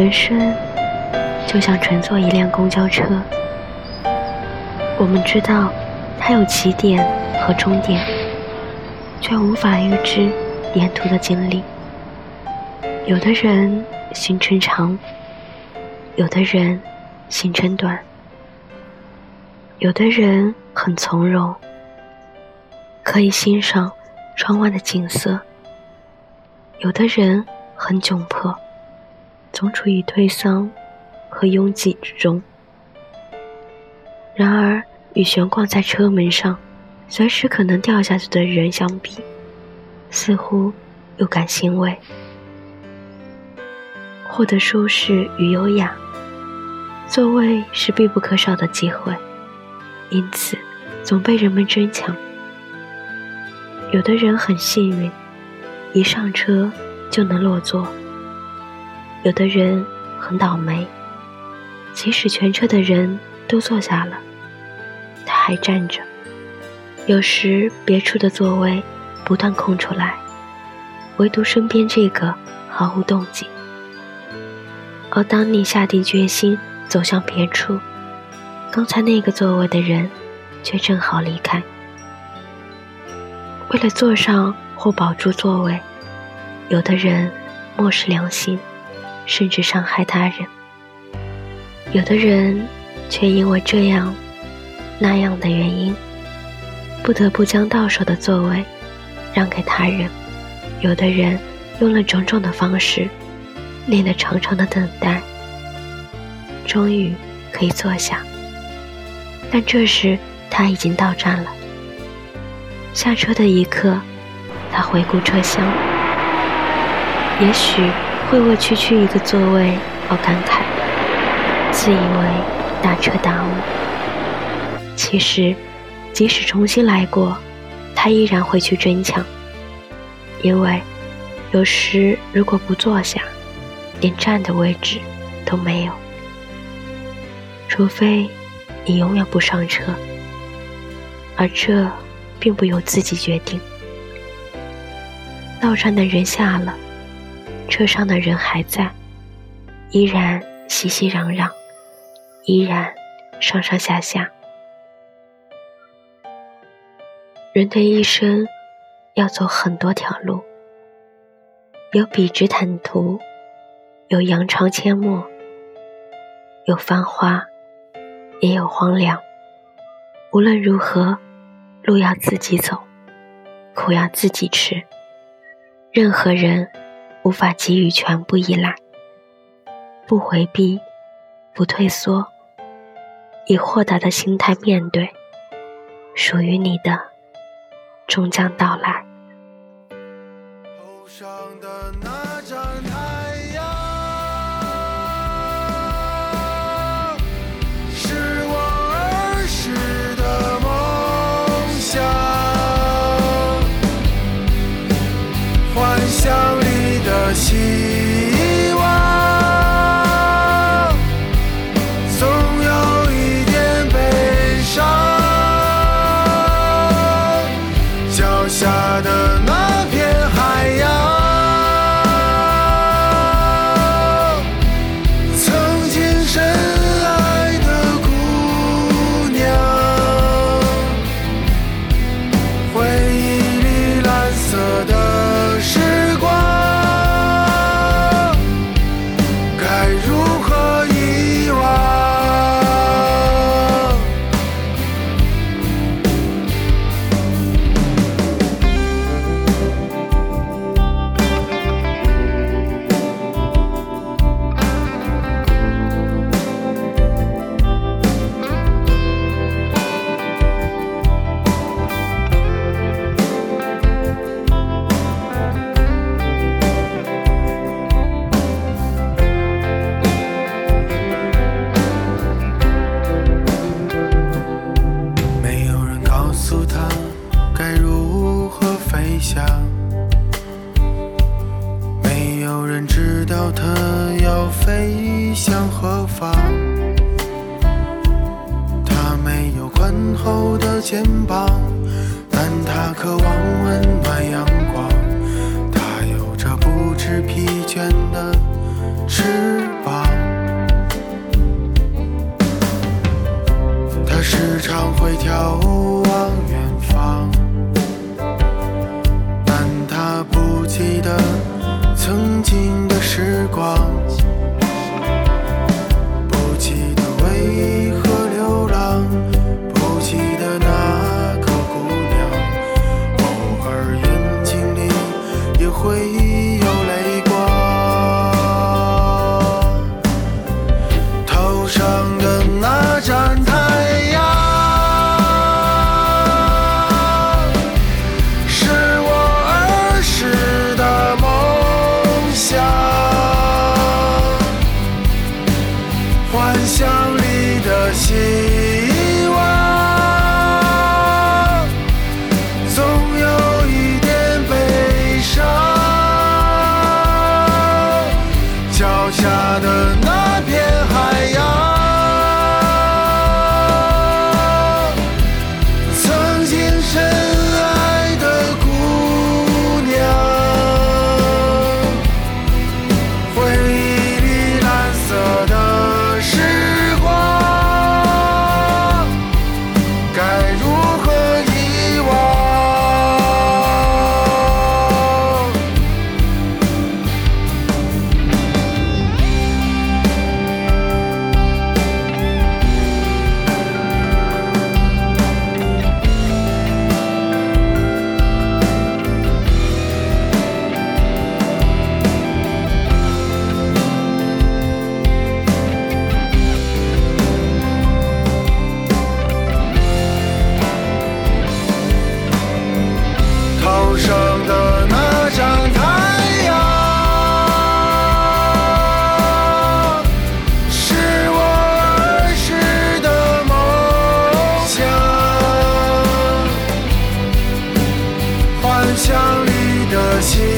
人生就像乘坐一辆公交车，我们知道它有起点和终点，却无法预知沿途的经历。有的人行程长，有的人行程短，有的人很从容，可以欣赏窗外的景色；有的人很窘迫。总处于推搡和拥挤之中。然而，与悬挂在车门上、随时可能掉下去的人相比，似乎又感欣慰。获得舒适与优雅，座位是必不可少的机会，因此总被人们争抢。有的人很幸运，一上车就能落座。有的人很倒霉，即使全车的人都坐下了，他还站着。有时别处的座位不断空出来，唯独身边这个毫无动静。而当你下定决心走向别处，刚才那个座位的人却正好离开。为了坐上或保住座位，有的人漠视良心。甚至伤害他人，有的人却因为这样那样的原因，不得不将到手的座位让给他人。有的人用了种种的方式，练了长长的等待，终于可以坐下。但这时他已经到站了。下车的一刻，他回顾车厢，也许。会为区区一个座位而感慨，自以为大彻大悟。其实，即使重新来过，他依然会去争抢，因为有时如果不坐下，连站的位置都没有。除非你永远不上车，而这并不由自己决定。到站的人下了。车上的人还在，依然熙熙攘攘，依然上上下下。人的一生要走很多条路，有笔直坦途，有扬长阡陌，有繁华，也有荒凉。无论如何，路要自己走，苦要自己吃。任何人。无法给予全部依赖，不回避，不退缩，以豁达的心态面对，属于你的终将到来。肩膀但他渴望温暖阳光他有着不知疲倦的翅膀。他时常会跳舞 다시